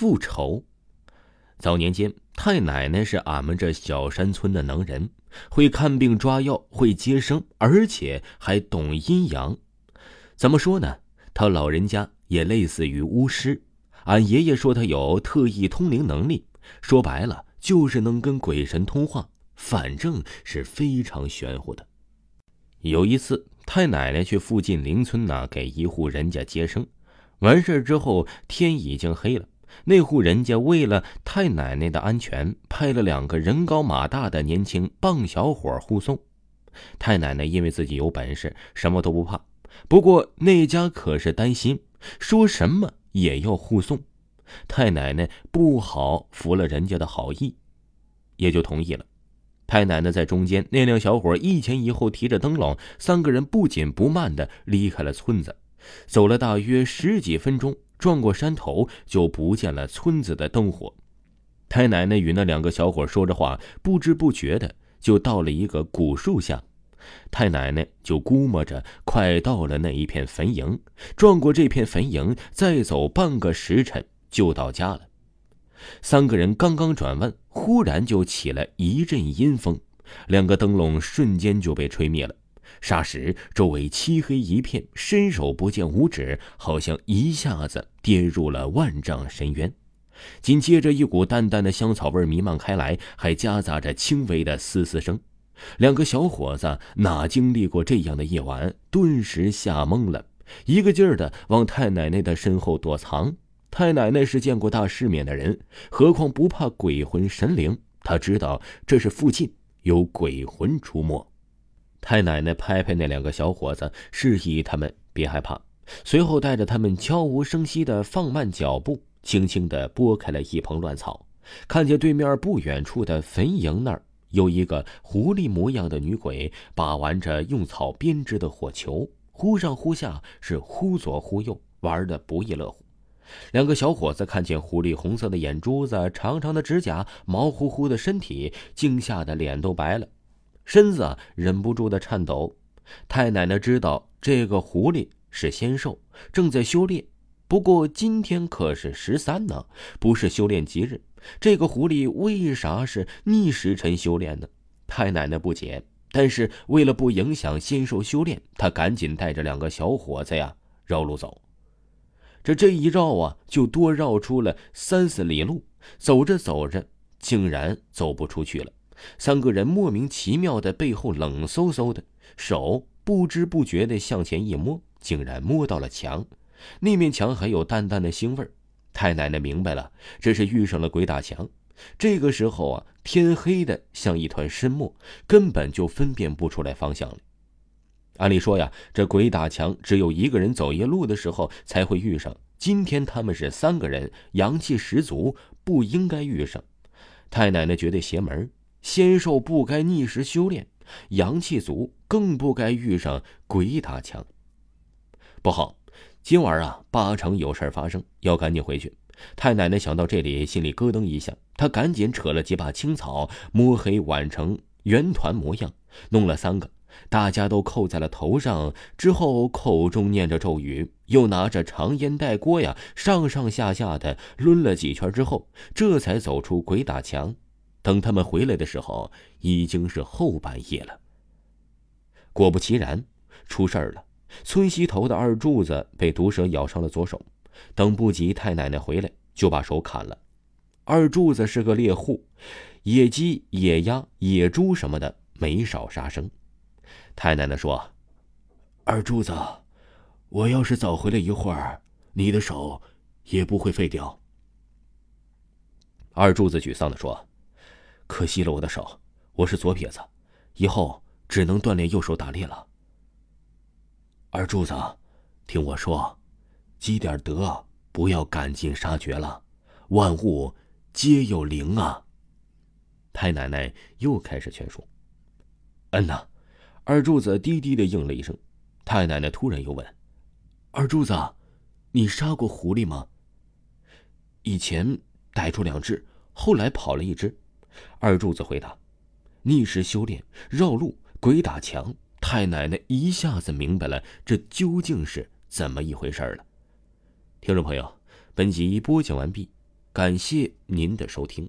复仇。早年间，太奶奶是俺们这小山村的能人，会看病抓药，会接生，而且还懂阴阳。怎么说呢？他老人家也类似于巫师。俺爷爷说他有特异通灵能力，说白了就是能跟鬼神通话，反正是非常玄乎的。有一次，太奶奶去附近邻村那给一户人家接生，完事之后天已经黑了。那户人家为了太奶奶的安全，派了两个人高马大的年轻棒小伙护送。太奶奶因为自己有本事，什么都不怕。不过那家可是担心，说什么也要护送。太奶奶不好服了人家的好意，也就同意了。太奶奶在中间，那辆小伙一前一后提着灯笼，三个人不紧不慢的离开了村子，走了大约十几分钟。转过山头，就不见了村子的灯火。太奶奶与那两个小伙说着话，不知不觉的就到了一个古树下。太奶奶就估摸着快到了那一片坟茔，转过这片坟茔，再走半个时辰就到家了。三个人刚刚转弯，忽然就起了一阵阴风，两个灯笼瞬间就被吹灭了。霎时，周围漆黑一片，伸手不见五指，好像一下子跌入了万丈深渊。紧接着，一股淡淡的香草味弥漫开来，还夹杂着轻微的嘶嘶声。两个小伙子哪经历过这样的夜晚，顿时吓懵了，一个劲儿的往太奶奶的身后躲藏。太奶奶是见过大世面的人，何况不怕鬼魂神灵？她知道这是附近有鬼魂出没。太奶奶拍拍那两个小伙子，示意他们别害怕，随后带着他们悄无声息地放慢脚步，轻轻地拨开了一蓬乱草。看见对面不远处的坟茔那儿有一个狐狸模样的女鬼，把玩着用草编织的火球，忽上忽下，是忽左忽右，玩得不亦乐乎。两个小伙子看见狐狸红色的眼珠子、长长的指甲、毛乎乎的身体，惊吓得脸都白了。身子啊忍不住的颤抖。太奶奶知道这个狐狸是仙兽，正在修炼。不过今天可是十三呢，不是修炼吉日。这个狐狸为啥是逆时辰修炼呢？太奶奶不解。但是为了不影响仙兽修炼，她赶紧带着两个小伙子呀绕路走。这这一绕啊，就多绕出了三四里路。走着走着，竟然走不出去了。三个人莫名其妙的背后冷飕飕的，手不知不觉的向前一摸，竟然摸到了墙。那面墙还有淡淡的腥味儿。太奶奶明白了，这是遇上了鬼打墙。这个时候啊，天黑的像一团深墨，根本就分辨不出来方向来。按理说呀，这鬼打墙只有一个人走夜路的时候才会遇上。今天他们是三个人，阳气十足，不应该遇上。太奶奶觉得邪门仙兽不该逆时修炼，阳气足更不该遇上鬼打墙。不好，今晚啊，八成有事发生，要赶紧回去。太奶奶想到这里，心里咯噔一下，她赶紧扯了几把青草，摸黑挽成圆团模样，弄了三个，大家都扣在了头上。之后口中念着咒语，又拿着长烟袋锅呀，上上下下的抡了几圈之后，这才走出鬼打墙。等他们回来的时候，已经是后半夜了。果不其然，出事儿了。村西头的二柱子被毒蛇咬伤了左手，等不及太奶奶回来，就把手砍了。二柱子是个猎户，野鸡、野鸭、野猪什么的没少杀生。太奶奶说：“二柱子，我要是早回来一会儿，你的手也不会废掉。”二柱子沮丧的说。可惜了我的手，我是左撇子，以后只能锻炼右手打猎了。二柱子，听我说，积点德，不要赶尽杀绝了。万物皆有灵啊。太奶奶又开始劝说。嗯呐，二柱子低低的应了一声。太奶奶突然又问：“二柱子，你杀过狐狸吗？”以前逮住两只，后来跑了一只。二柱子回答：“逆时修炼，绕路，鬼打墙。”太奶奶一下子明白了，这究竟是怎么一回事了。听众朋友，本集播讲完毕，感谢您的收听。